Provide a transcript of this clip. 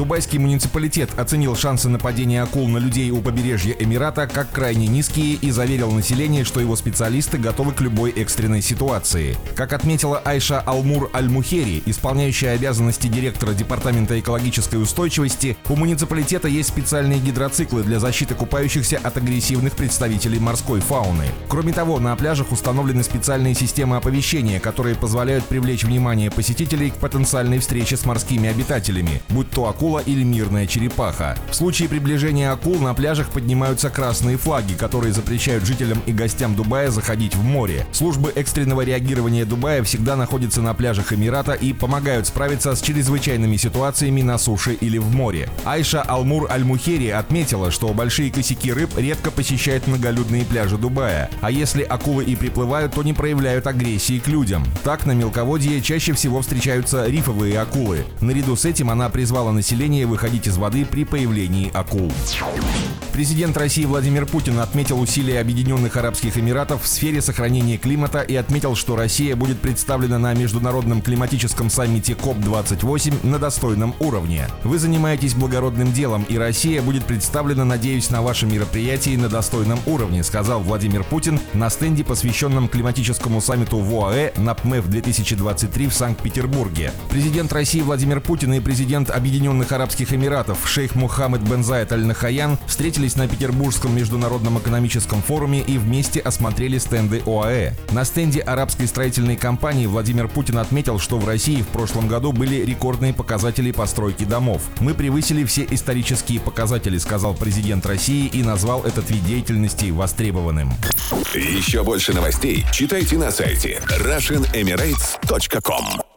Дубайский муниципалитет оценил шансы нападения акул на людей у побережья Эмирата как крайне низкие и заверил население, что его специалисты готовы к любой экстренной ситуации. Как отметила Айша Алмур Аль-Мухери, исполняющая обязанности директора Департамента экологической устойчивости, у муниципалитета есть специальные гидроциклы для защиты купающихся от агрессивных представителей морской фауны. Кроме того, на пляжах установлены специальные системы оповещения, которые позволяют привлечь внимание посетителей к потенциальной встрече с морскими обитателями, будь то акула или мирная черепаха. В случае приближения акул на пляжах поднимаются красные флаги, которые запрещают жителям и гостям Дубая заходить в море. Службы экстренного реагирования Дубая всегда находятся на пляжах Эмирата и помогают справиться с чрезвычайными ситуациями на суше или в море. Айша Алмур Аль-Мухери отметила, что большие косяки рыб редко посещают многолюдные пляжи Дубая, а если акулы и приплывают, то не проявляют агрессии к людям. Так, на мелководье чаще всего встречаются рифовые акулы. Наряду с этим она призвала население населения выходить из воды при появлении акул. Президент России Владимир Путин отметил усилия Объединенных Арабских Эмиратов в сфере сохранения климата и отметил, что Россия будет представлена на Международном климатическом саммите КОП-28 на достойном уровне. Вы занимаетесь благородным делом, и Россия будет представлена, надеюсь, на вашем мероприятии на достойном уровне, сказал Владимир Путин на стенде, посвященном климатическому саммиту в ОАЭ на ПМЭФ 2023 в Санкт-Петербурге. Президент России Владимир Путин и президент Объединенных Арабских Эмиратов шейх Мухаммед бен Заид Аль-Нахаян встретились встретились на Петербургском международном экономическом форуме и вместе осмотрели стенды ОАЭ. На стенде арабской строительной компании Владимир Путин отметил, что в России в прошлом году были рекордные показатели постройки домов. Мы превысили все исторические показатели, сказал президент России и назвал этот вид деятельности востребованным. Еще больше новостей читайте на сайте RussianEmirates.com